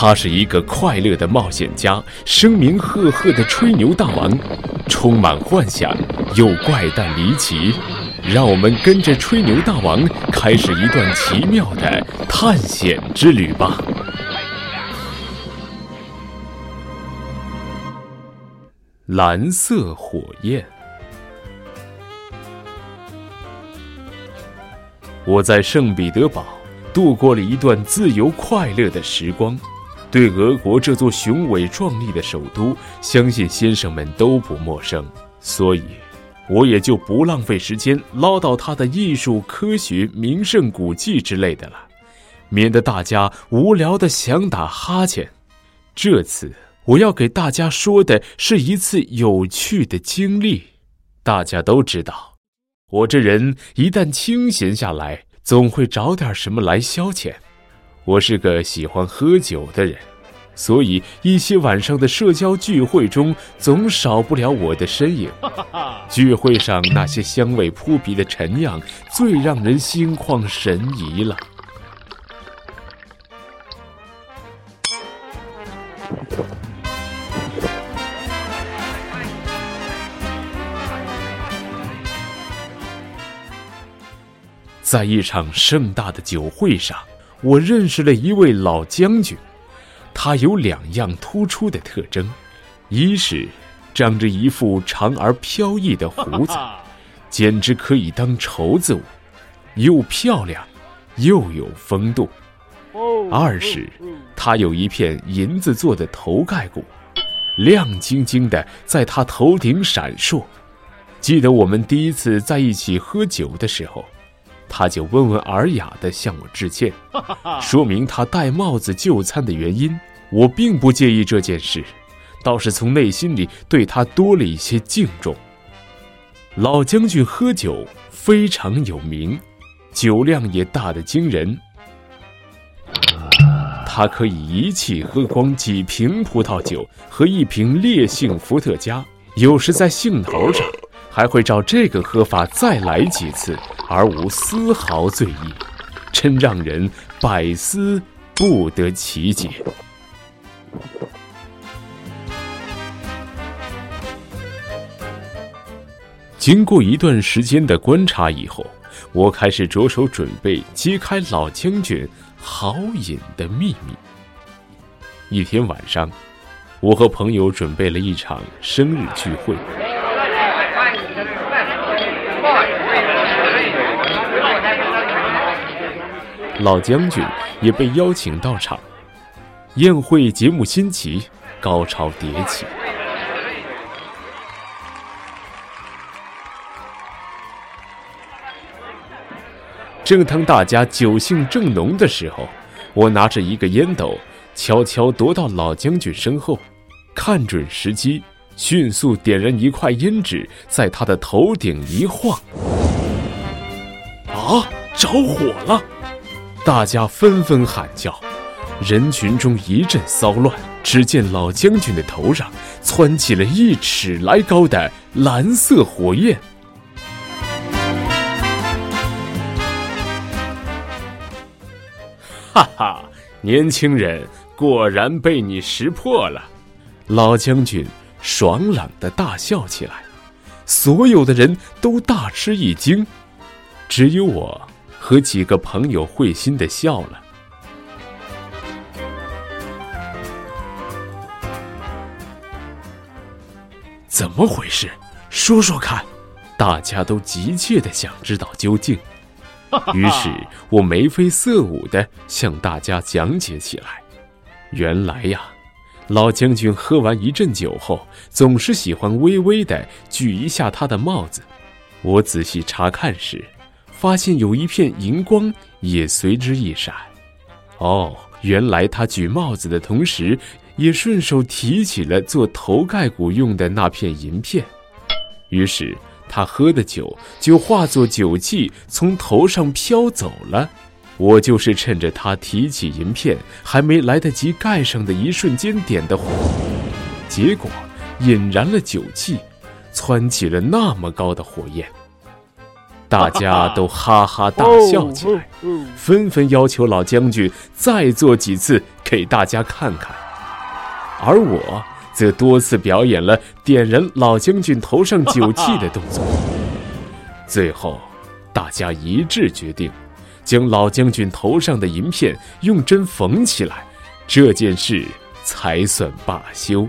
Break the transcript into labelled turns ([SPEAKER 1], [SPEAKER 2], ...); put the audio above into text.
[SPEAKER 1] 他是一个快乐的冒险家，声名赫赫的吹牛大王，充满幻想又怪诞离奇。让我们跟着吹牛大王开始一段奇妙的探险之旅吧！蓝色火焰。我在圣彼得堡度过了一段自由快乐的时光。对俄国这座雄伟壮丽的首都，相信先生们都不陌生，所以，我也就不浪费时间唠叨它的艺术、科学、名胜古迹之类的了，免得大家无聊的想打哈欠。这次我要给大家说的是一次有趣的经历。大家都知道，我这人一旦清闲下来，总会找点什么来消遣。我是个喜欢喝酒的人，所以一些晚上的社交聚会中总少不了我的身影。聚会上那些香味扑鼻的陈酿，最让人心旷神怡了。在一场盛大的酒会上。我认识了一位老将军，他有两样突出的特征：一是长着一副长而飘逸的胡子，简直可以当绸子舞；又漂亮，又有风度；二是他有一片银子做的头盖骨，亮晶晶的在他头顶闪烁。记得我们第一次在一起喝酒的时候。他就温文尔雅地向我致歉，说明他戴帽子就餐的原因。我并不介意这件事，倒是从内心里对他多了一些敬重。老将军喝酒非常有名，酒量也大得惊人。他可以一气喝光几瓶葡萄酒和一瓶烈性伏特加，有时在兴头上。还会照这个喝法再来几次，而无丝毫醉意，真让人百思不得其解。经过一段时间的观察以后，我开始着手准备揭开老将军豪饮的秘密。一天晚上，我和朋友准备了一场生日聚会。老将军也被邀请到场，宴会节目新奇，高潮迭起。正当大家酒兴正浓的时候，我拿着一个烟斗，悄悄踱到老将军身后，看准时机，迅速点燃一块烟纸，在他的头顶一晃，着火了！大家纷纷喊叫，人群中一阵骚乱。只见老将军的头上窜起了一尺来高的蓝色火焰。哈哈，年轻人果然被你识破了！老将军爽朗的大笑起来，所有的人都大吃一惊，只有我。和几个朋友会心的笑了。怎么回事？说说看！大家都急切的想知道究竟。于是我眉飞色舞的向大家讲解起来。原来呀，老将军喝完一阵酒后，总是喜欢微微的举一下他的帽子。我仔细查看时。发现有一片银光也随之一闪，哦，原来他举帽子的同时，也顺手提起了做头盖骨用的那片银片，于是他喝的酒就化作酒气从头上飘走了。我就是趁着他提起银片还没来得及盖上的一瞬间点的火，结果引燃了酒气，窜起了那么高的火焰。大家都哈哈大笑起来，纷纷要求老将军再做几次给大家看看。而我则多次表演了点燃老将军头上酒气的动作。最后，大家一致决定，将老将军头上的银片用针缝起来，这件事才算罢休。